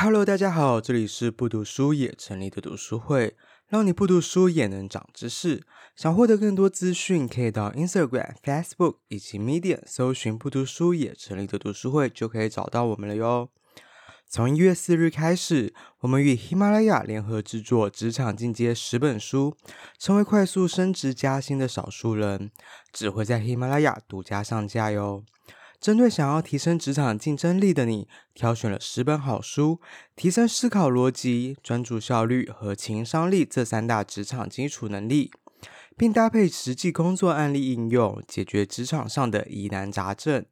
Hello，大家好，这里是不读书也成立的读书会，让你不读书也能长知识。想获得更多资讯，可以到 Instagram、Facebook 以及 Medium 搜寻“不读书也成立的读书会”，就可以找到我们了哟。从一月四日开始，我们与喜马拉雅联合制作《职场进阶十本书》，成为快速升职加薪的少数人，只会在喜马拉雅独家上架哟。针对想要提升职场竞争力的你，挑选了十本好书，提升思考逻辑、专注效率和情商力这三大职场基础能力，并搭配实际工作案例应用，解决职场上的疑难杂症。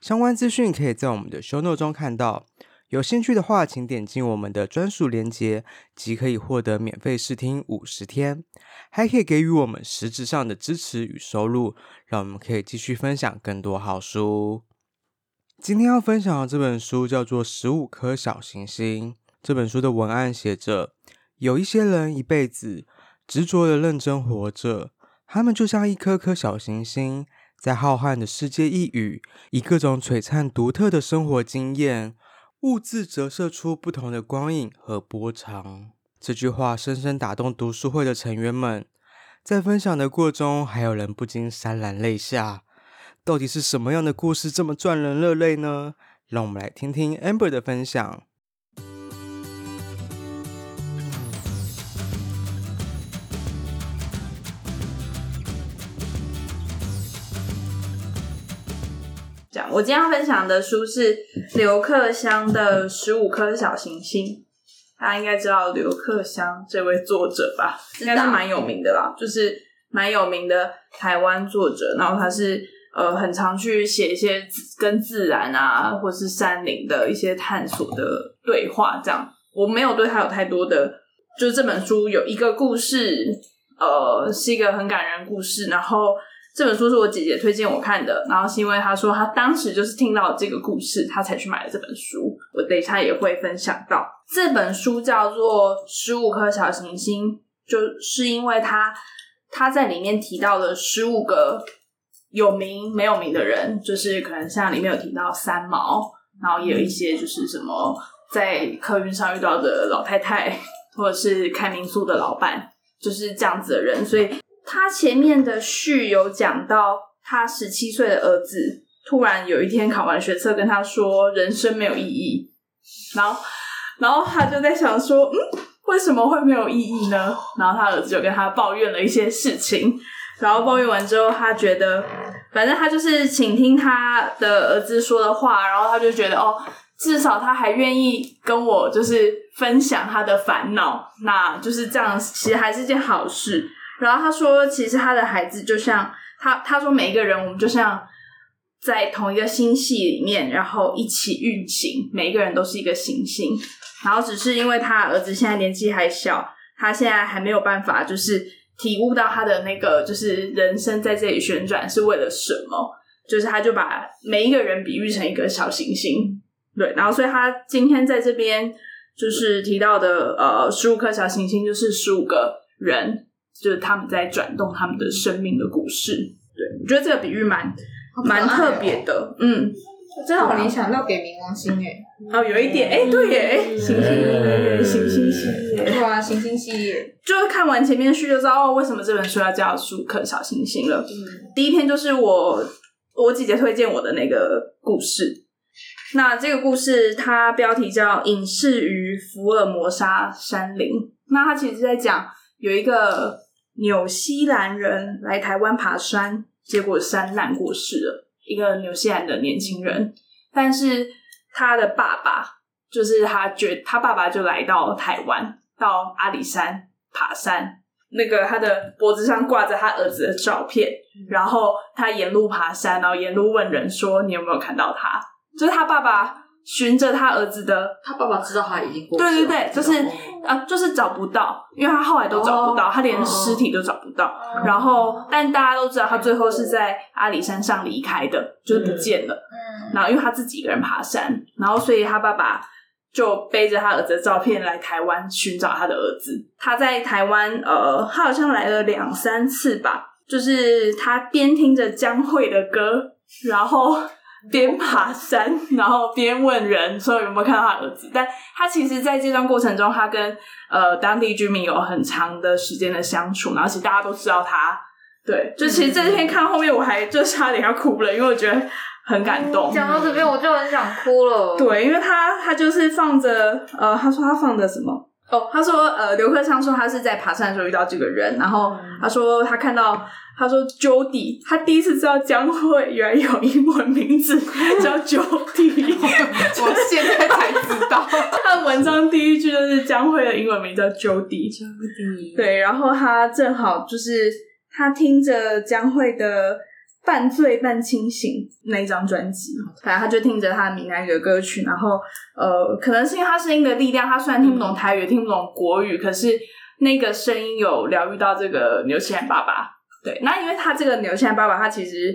相关资讯可以在我们的 show note 中看到。有兴趣的话，请点进我们的专属链接，即可以获得免费试听五十天，还可以给予我们实质上的支持与收入，让我们可以继续分享更多好书。今天要分享的这本书叫做《十五颗小行星》。这本书的文案写着：有一些人一辈子执着的认真活着，他们就像一颗颗小行星，在浩瀚的世界一隅，以各种璀璨独特的生活经验。物质折射出不同的光影和波长。这句话深深打动读书会的成员们，在分享的过程中，还有人不禁潸然泪下。到底是什么样的故事这么赚人热泪呢？让我们来听听 Amber 的分享。我今天要分享的书是刘克襄的《十五颗小行星》，大家应该知道刘克襄这位作者吧？应该是蛮有名的啦，就是蛮有名的台湾作者。然后他是呃，很常去写一些跟自然啊，或是山林的一些探索的对话。这样，我没有对他有太多的，就是这本书有一个故事，呃，是一个很感人故事，然后。这本书是我姐姐推荐我看的，然后是因为她说她当时就是听到这个故事，她才去买了这本书。我等一下也会分享到这本书叫做《十五颗小行星》，就是因为他他在里面提到了十五个有名没有名的人，就是可能像里面有提到三毛，然后也有一些就是什么在客运上遇到的老太太，或者是开民宿的老板，就是这样子的人，所以。他前面的序有讲到，他十七岁的儿子突然有一天考完学测，跟他说人生没有意义，然后，然后他就在想说，嗯，为什么会没有意义呢？然后他儿子就跟他抱怨了一些事情，然后抱怨完之后，他觉得，反正他就是倾听他的儿子说的话，然后他就觉得，哦，至少他还愿意跟我就是分享他的烦恼，那就是这样，其实还是件好事。然后他说，其实他的孩子就像他，他说每一个人，我们就像在同一个星系里面，然后一起运行，每一个人都是一个行星。然后只是因为他儿子现在年纪还小，他现在还没有办法，就是体悟到他的那个，就是人生在这里旋转是为了什么。就是他就把每一个人比喻成一个小行星，对。然后所以他今天在这边就是提到的，呃，十五颗小行星就是十五个人。就是他们在转动他们的生命的故事，对，我觉得这个比喻蛮蛮特别的，嗯，真的我联想到给冥王星诶，哦，有一点，哎，对耶，行星，行星系列，对啊，行星系列，就是看完前面序就知道哦，为什么这本书要叫《十五颗小行星》了。嗯，第一篇就是我我姐姐推荐我的那个故事，那这个故事它标题叫《隐士于福尔摩沙山林》，那它其实是在讲有一个。纽西兰人来台湾爬山，结果山难过世了。一个纽西兰的年轻人，但是他的爸爸就是他觉他爸爸就来到台湾，到阿里山爬山。那个他的脖子上挂着他儿子的照片，然后他沿路爬山，然后沿路问人说：“你有没有看到他？”就是他爸爸。循着他儿子的，他爸爸知道他已经过世了。对对对，就是啊、呃，就是找不到，因为他后来都找不到，哦、他连尸体都找不到。哦、然后，但大家都知道，他最后是在阿里山上离开的，就是不见了。嗯。然后，因为他自己一个人爬山，然后所以他爸爸就背着他儿子的照片来台湾寻找他的儿子。他在台湾，呃，他好像来了两三次吧。就是他边听着江蕙的歌，然后。边爬山，然后边问人说有没有看到他儿子。但他其实在这段过程中，他跟呃当地居民有很长的时间的相处，然后其实大家都知道他。对，就其实这篇看后面，我还就差点要哭了，因为我觉得很感动。讲到这边，我就很想哭了。对，因为他他就是放着呃，他说他放着什么？哦，他说呃，刘克昌说他是在爬山的时候遇到这个人，然后他说他看到他说 Jody，他第一次知道江蕙原来有英文名字 叫 Jody，我现在才知道。他的文章第一句就是江蕙的英文名叫 Jody，对，然后他正好就是。他听着江蕙的半醉半清醒那一张专辑，反正他就听着他的闽南语的歌曲，然后呃，可能是因为他声音的力量，他虽然听不懂台语，嗯、听不懂国语，可是那个声音有疗愈到这个牛西兰爸爸。对，那因为他这个纽西兰爸爸，他其实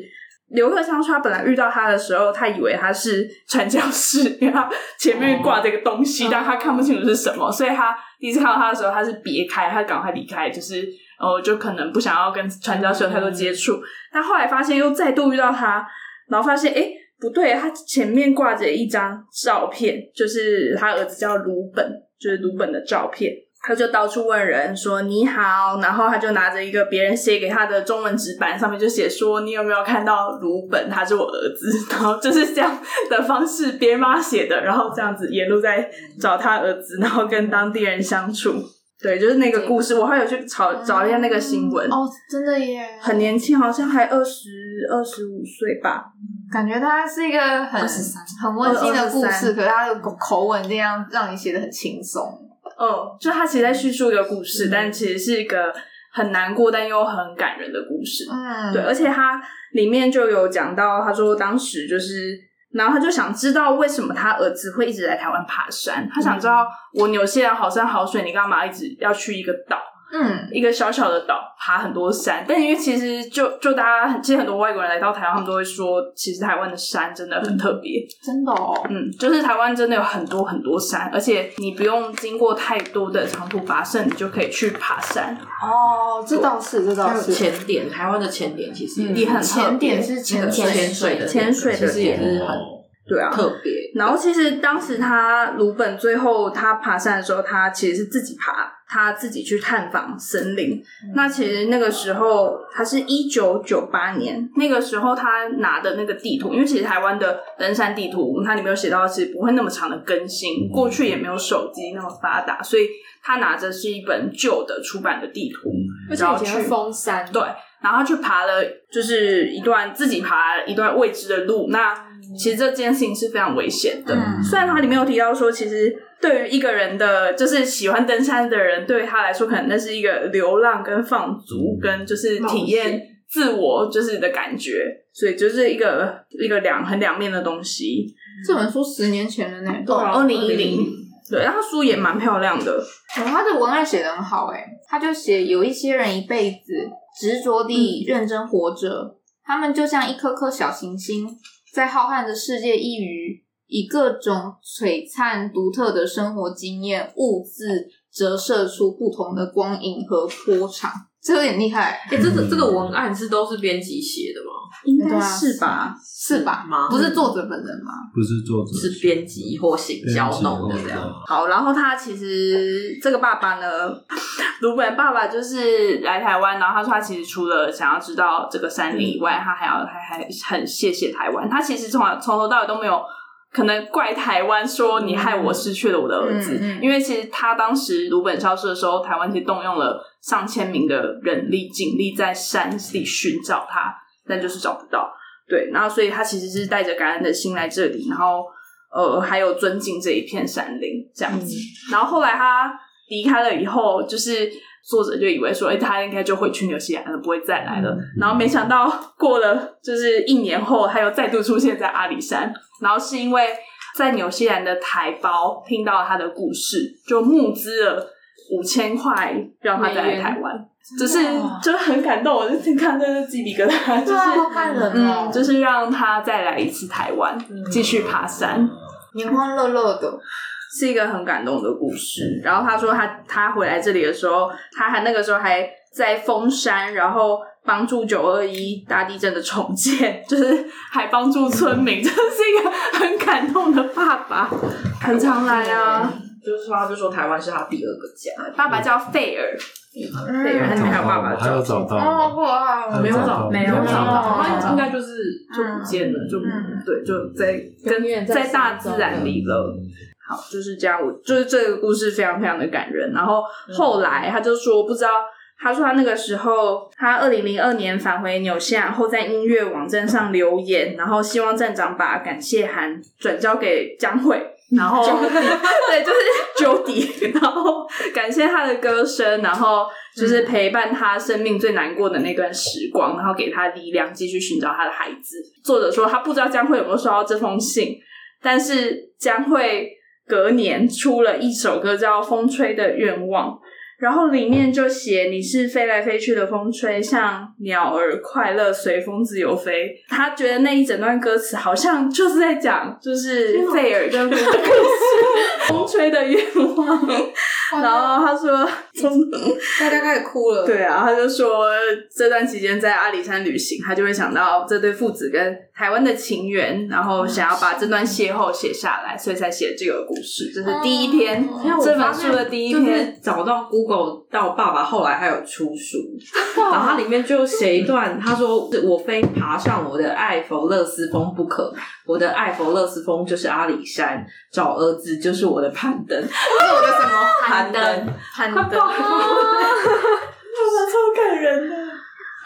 刘克昌说，他本来遇到他的时候，他以为他是传教士，因为他前面挂这个东西，哦、但他看不清楚是什么，所以他第一次看到他的时候，他是别开，他赶快离开，就是。哦，就可能不想要跟传教士有太多接触，嗯、但后来发现又再度遇到他，然后发现诶不对，他前面挂着一张照片，就是他儿子叫鲁本，就是鲁本的照片，他就到处问人说你好，然后他就拿着一个别人写给他的中文纸板，上面就写说你有没有看到鲁本，他是我儿子，然后就是这样的方式编码写的，然后这样子沿路在找他儿子，然后跟当地人相处。对，就是那个故事，我还有去找找一下那个新闻。哦，真的耶，很年轻，好像还二十二十五岁吧。感觉他是一个很很温馨的故事，可是他的口吻这样让你写的很轻松。嗯，就他其实在叙述一个故事，但其实是一个很难过但又很感人的故事。嗯，对，而且他里面就有讲到，他说当时就是。然后他就想知道为什么他儿子会一直在台湾爬山，他想知道我纽西兰好山好水，你干嘛一直要去一个岛？嗯，一个小小的岛爬很多山，但因为其实就就大家其实很多外国人来到台湾，他们都会说，其实台湾的山真的很特别，嗯、真的哦，嗯，就是台湾真的有很多很多山，而且你不用经过太多的长途跋涉，你就可以去爬山。哦，这倒是，这倒是。潜点，台湾的潜点其实也很潜点是潜潜水的潜水的其实也是很。对啊，特别。然后其实当时他鲁本最后他爬山的时候，他其实是自己爬，他自己去探访森林。嗯、那其实那个时候他是一九九八年，那个时候他拿的那个地图，因为其实台湾的登山地图，它里面有写到，其实不会那么长的更新，过去也没有手机那么发达，所以他拿着是一本旧的出版的地图，然后去封山，对，然后他去爬了，就是一段自己爬一段未知的路，那。其实这件事情是非常危险的。嗯、虽然它里面有提到说，其实对于一个人的，就是喜欢登山的人，对于他来说，可能那是一个流浪跟放逐，跟就是体验自我就是的感觉。所以就是一个一个两很两面的东西。这本书十年前的那，对，二零一零。对，然后书也蛮漂亮的。嗯、他的文案写得很好，哎他就写有一些人一辈子执着地认真活着，嗯、他们就像一颗颗小行星。在浩瀚的世界一隅，以各种璀璨独特的生活经验、兀自折射出不同的光影和波长，这有点厉害。哎、欸，这个这个文案是都是编辑写的吗？应该是吧？是吧？吗？不是作者本人吗？不是作者，是编辑或行销弄的这样。好，然后他其实这个爸爸呢，卢本爸爸就是来台湾，然后他说他其实除了想要知道这个山林以外，他还要还还很谢谢台湾。他其实从从头到尾都没有可能怪台湾说你害我失去了我的儿子，嗯嗯、因为其实他当时鲁本消失的时候，台湾其实动用了上千名的人力警力在山里寻找他。但就是找不到，对，然后所以他其实是带着感恩的心来这里，然后呃还有尊敬这一片山林这样子。嗯、然后后来他离开了以后，就是作者就以为说，哎，他应该就会去纽西兰了，不会再来了。嗯、然后没想到过了就是一年后，他又再度出现在阿里山。然后是因为在纽西兰的台胞听到了他的故事，就募资了五千块让他再来台湾。就是就很感动，我就看那个鸡皮疙瘩，就是好感人就是让他再来一次台湾，继续爬山，年欢乐乐的，是一个很感动的故事。然后他说他他回来这里的时候，他还那个时候还在封山，然后帮助九二一大地震的重建，就是还帮助村民，真的是一个很感动的爸爸，很常来啊。就是说，他就说台湾是他第二个家，爸爸叫费尔，费尔，他里面还有爸爸还有找到哦，哇，没有找，没有找到，他应该就是就不见了，就对，就在跟在大自然里了。好，就是这样。我就是这个故事非常非常的感人。然后后来他就说，不知道。他说他那个时候，他二零零二年返回纽西兰后，在音乐网站上留言，然后希望站长把感谢函转交给江蕙，然后 对，就是 Jody，然后感谢他的歌声，然后就是陪伴他生命最难过的那段时光，然后给他力量，继续寻找他的孩子。作者说他不知道江蕙有没有收到这封信，但是江蕙隔年出了一首歌叫《风吹的愿望》。然后里面就写你是飞来飞去的风吹，像鸟儿快乐随风自由飞。他觉得那一整段歌词好像就是在讲，就是费尔跟故事，风吹的愿望。然后他说，大家开始哭了。对啊，他就说这段期间在阿里山旅行，他就会想到这对父子跟台湾的情缘，然后想要把这段邂逅写下来，所以才写这个故事。这是第一篇，这本书的第一篇，找到 Google 到爸爸后来还有出书，然后他里面就写一段，他说：“我非爬上我的艾佛勒斯峰不可，我的艾佛勒斯峰就是阿里山，找儿子就是我的攀登，是 我的什么攀？”攀登，攀登，爸爸超感人的，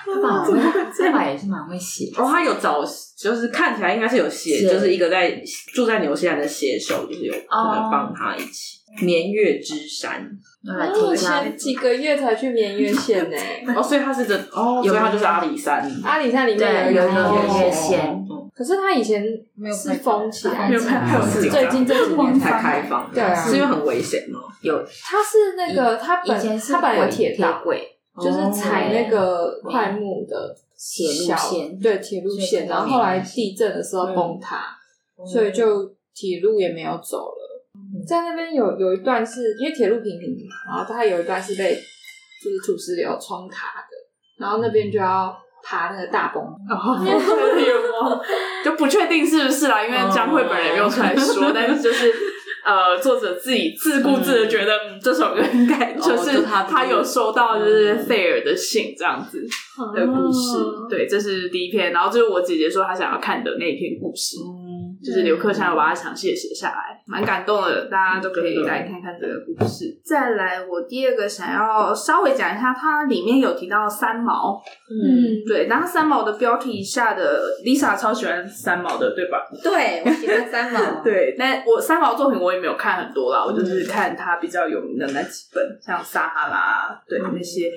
爸爸，爸爸也是蛮会写。哦，他有找，就是看起来应该是有写，就是一个在住在纽西兰的写手，就是有可能帮他一起。年月之山，来听一下。几个月才去绵月县呢？哦，所以他是这，哦，所以他就是阿里山。阿里山里面有一个绵月县，可是他以前没有是封起来，没有开，最近这几年才开放。对啊，是因为很危险吗？有，他是那个他本他本来有铁铁轨，就是踩那个快木的铁路线，对铁路线，然后后来地震的时候崩塌，所以就铁路也没有走了。在那边有有一段是因为铁路平平的嘛，然后它有一段是被就是土石流冲塌的，然后那边就要爬那个大崩，就不确定是不是啦，因为江慧本人也没有出来说，但是就是呃，作者自己自顾自的觉得这首歌应该就是他有收到就是费尔的信这样子的故事，对，这是第一篇，然后就是我姐姐说她想要看的那一篇故事。就是刘克襄要把它详细的写下来，蛮感动的，大家都可以来看看这个故事。再来，我第二个想要稍微讲一下，它里面有提到三毛，嗯，对，然后三毛的标题下的 Lisa 超喜欢三毛的，对吧？对，我喜欢三毛。对，那我三毛作品我也没有看很多啦，我就是看他比较有名的那几本，像撒哈拉，对那些。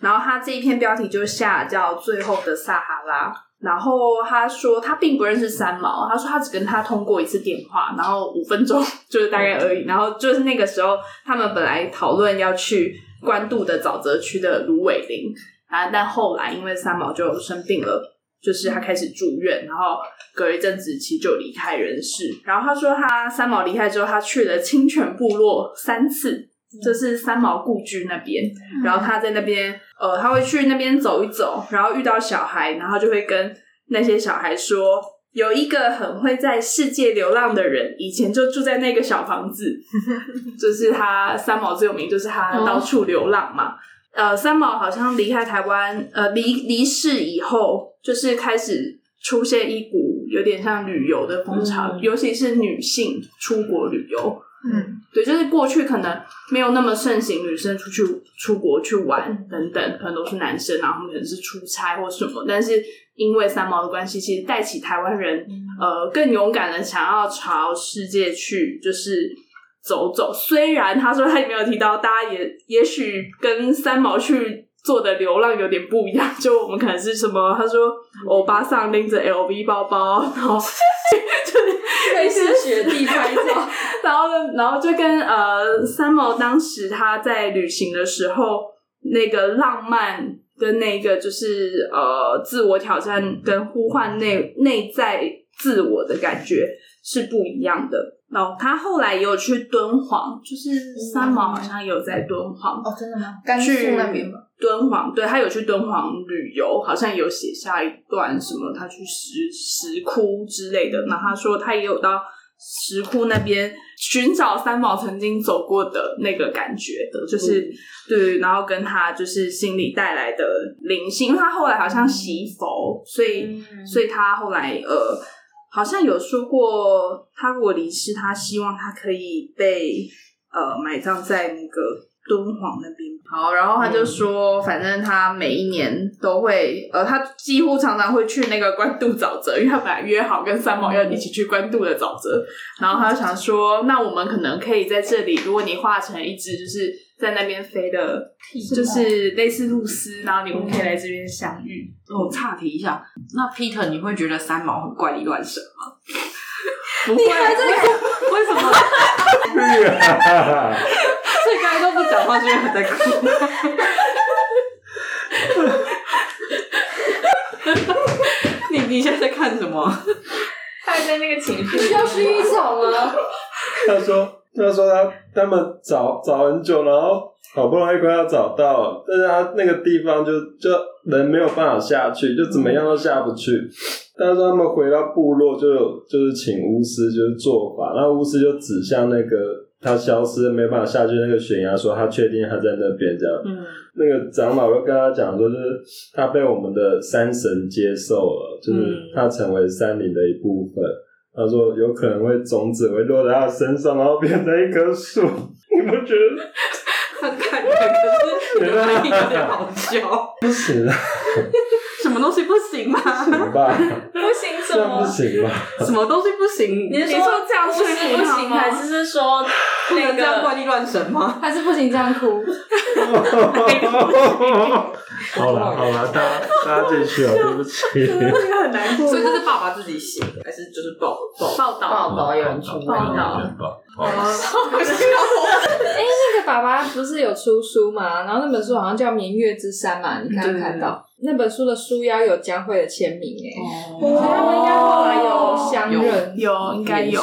然后他这一篇标题就下叫《最后的撒哈拉》。然后他说他并不认识三毛，他说他只跟他通过一次电话，然后五分钟就是大概而已。然后就是那个时候，他们本来讨论要去关渡的沼泽区的芦苇林啊，但后来因为三毛就生病了，就是他开始住院，然后隔一阵子其实就离开人世。然后他说他三毛离开之后，他去了清泉部落三次，就是三毛故居那边，然后他在那边。呃，他会去那边走一走，然后遇到小孩，然后就会跟那些小孩说，有一个很会在世界流浪的人，以前就住在那个小房子，就是他三毛最有名，就是他到处流浪嘛。呃，三毛好像离开台湾，呃，离离世以后，就是开始出现一股有点像旅游的风潮，嗯、尤其是女性出国旅游。嗯，对，就是过去可能没有那么盛行，女生出去出国去玩等等，可能都是男生，然后他们可能是出差或什么。但是因为三毛的关系，其实带起台湾人，呃，更勇敢的想要朝世界去，就是走走。虽然他说他也没有提到，大家也也许跟三毛去做的流浪有点不一样，就我们可能是什么？他说欧巴桑拎着 LV 包包，然后 就是瑞士雪地拍照。然后呢，然后就跟呃三毛当时他在旅行的时候，那个浪漫跟那个就是呃自我挑战跟呼唤内内在自我的感觉是不一样的。然后他后来也有去敦煌，就是三毛好像有在敦煌哦，真的吗？甘肃那边吗？敦煌，对，他有去敦煌旅游，好像有写下一段什么，他去石石窟之类的。那他说他也有到石窟那边寻找三毛曾经走过的那个感觉的，就是、嗯、对，然后跟他就是心里带来的灵性，因为他后来好像习佛，所以、嗯、所以他后来呃。好像有说过，他如果离世，他希望他可以被呃埋葬在那个敦煌那边。好，然后他就说，反正他每一年都会，呃，他几乎常常会去那个官渡沼泽，因为他本来约好跟三毛要一起去官渡的沼泽。然后他就想说，那我们可能可以在这里，如果你化成一只就是在那边飞的，就是类似露丝，然后你们可以来这边相遇。我、哦、岔题一下，那 Peter，你会觉得三毛很怪力乱神吗？不会，为什么？所以刚才都不讲话，是因为还在哭。你你现在在看什么？他还在那个情绪，需要薰衣草吗？他说：“他说他他们找找很久，然后好不容易快要找到，但是他那个地方就就人没有办法下去，就怎么样都下不去。但是他们回到部落，就有就是请巫师就是做法，然后巫师就指向那个。”他消失，没办法下去那个悬崖，说他确定他在那边这样。嗯，那个长老就跟他讲说，就是他被我们的山神接受了，就是他成为山林的一部分。他说有可能会种子会落在他身上，然后变成一棵树。你们觉得？他看着可是觉得有点好笑。不行啊。什么东西不行吗？行吧，什么？不行吧？什么东西不行？你是说这样睡不行，还是是说不能这样怪力乱神吗？还是不行这样哭？好了好了，大家大家继续啊，对不起。这个很难过。所以这是爸爸自己写的，还是就是报报报道报道有人出报道？哦，哎，那个爸爸不是有出书吗？然后那本书好像叫《明月之山》嘛，你看看到。那本书的书腰有江慧的签名诶，哦，他们应该后来有相认，有应该有。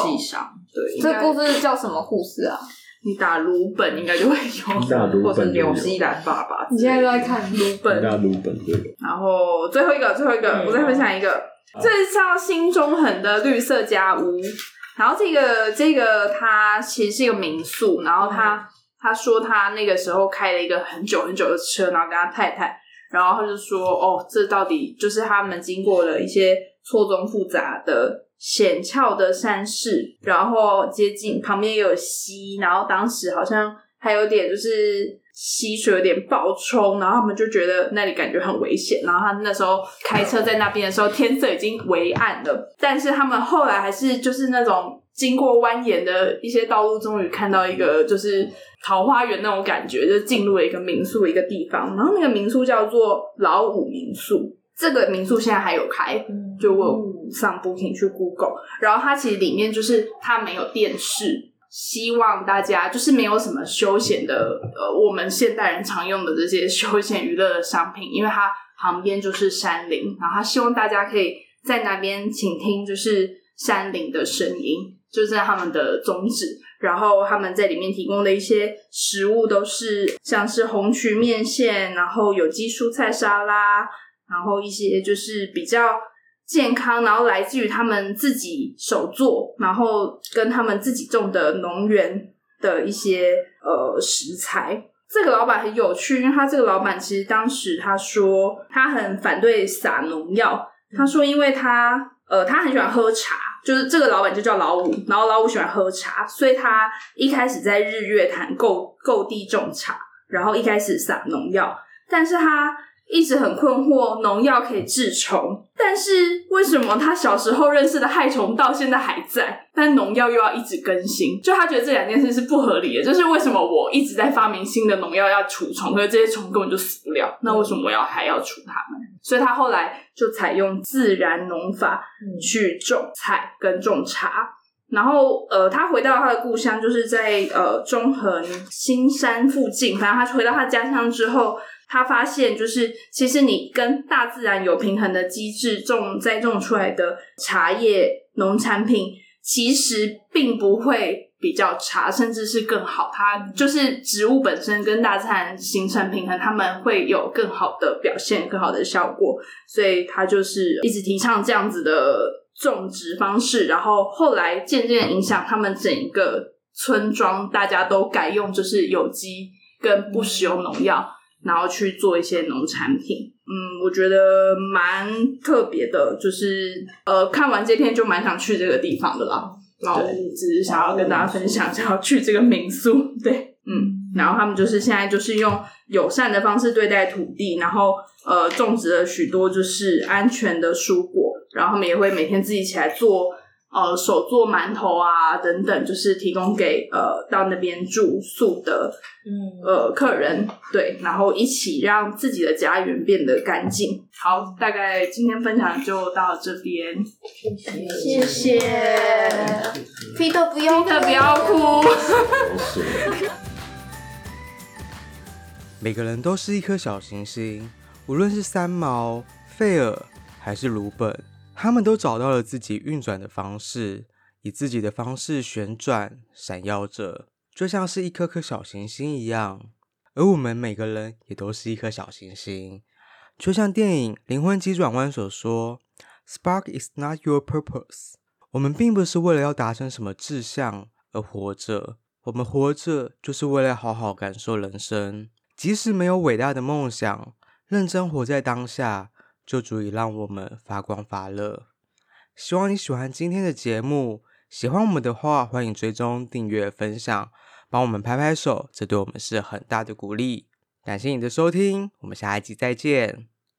对，这故事叫什么故事啊？你打鲁本应该就会有，或者纽西兰爸爸。你现在都在看鲁本，打鲁本对。然后最后一个，最后一个，我再分享一个，这是叫新中横的绿色家屋。然后这个这个它其实是一个民宿，然后他他说他那个时候开了一个很久很久的车，然后跟他太太。然后他就说：“哦，这到底就是他们经过了一些错综复杂的险峭的山势，然后接近旁边也有溪，然后当时好像还有点就是溪水有点暴冲，然后他们就觉得那里感觉很危险。然后他那时候开车在那边的时候，天色已经微暗了，但是他们后来还是就是那种经过蜿蜒的一些道路，终于看到一个就是。”桃花源那种感觉，就进入了一个民宿一个地方，然后那个民宿叫做老五民宿。这个民宿现在还有开，就我上 Booking 去 Google，然后它其实里面就是它没有电视，希望大家就是没有什么休闲的，呃，我们现代人常用的这些休闲娱乐的商品，因为它旁边就是山林，然后他希望大家可以在那边倾听就是山林的声音，就是在他们的宗旨。然后他们在里面提供的一些食物都是像是红曲面线，然后有机蔬菜沙拉，然后一些就是比较健康，然后来自于他们自己手做，然后跟他们自己种的农园的一些呃食材。这个老板很有趣，因为他这个老板其实当时他说他很反对撒农药，他说因为他呃他很喜欢喝茶。就是这个老板就叫老五，然后老五喜欢喝茶，所以他一开始在日月潭购购地种茶，然后一开始撒农药，但是他一直很困惑，农药可以治虫，但是为什么他小时候认识的害虫到现在还在，但农药又要一直更新？就他觉得这两件事是不合理的，就是为什么我一直在发明新的农药要除虫，可是这些虫根本就死不了，那为什么我要还要除它们？所以他后来就采用自然农法去种菜跟种茶，然后呃，他回到他的故乡，就是在呃中横新山附近，反正他回到他家乡之后。他发现，就是其实你跟大自然有平衡的机制种栽种出来的茶叶农产品，其实并不会比较差，甚至是更好。它就是植物本身跟大自然形成平衡，他们会有更好的表现、更好的效果。所以他就是一直提倡这样子的种植方式，然后后来渐渐影响他们整一个村庄，大家都改用就是有机跟不使用农药，然后去做一些农产品。嗯，我觉得蛮特别的，就是呃，看完这篇就蛮想去这个地方的啦。然后只是想要跟大家分享，想要去这个民宿。对，嗯，然后他们就是现在就是用友善的方式对待土地，然后呃，种植了许多就是安全的蔬果，然后他们也会每天自己起来做。呃，手做馒头啊，等等，就是提供给呃到那边住宿的嗯呃客人，对，然后一起让自己的家园变得干净。好，大概今天分享就到这边，谢谢，谢谢，Peter 不要，Peter 不要哭。每个人都是一颗小行星，无论是三毛、费尔还是鲁本。他们都找到了自己运转的方式，以自己的方式旋转、闪耀着，就像是一颗颗小行星一样。而我们每个人也都是一颗小行星，就像电影《灵魂急转弯》所说：“Spark is not your purpose。”我们并不是为了要达成什么志向而活着，我们活着就是为了好好感受人生。即使没有伟大的梦想，认真活在当下。就足以让我们发光发热。希望你喜欢今天的节目，喜欢我们的话，欢迎追踪、订阅、分享，帮我们拍拍手，这对我们是很大的鼓励。感谢你的收听，我们下一集再见。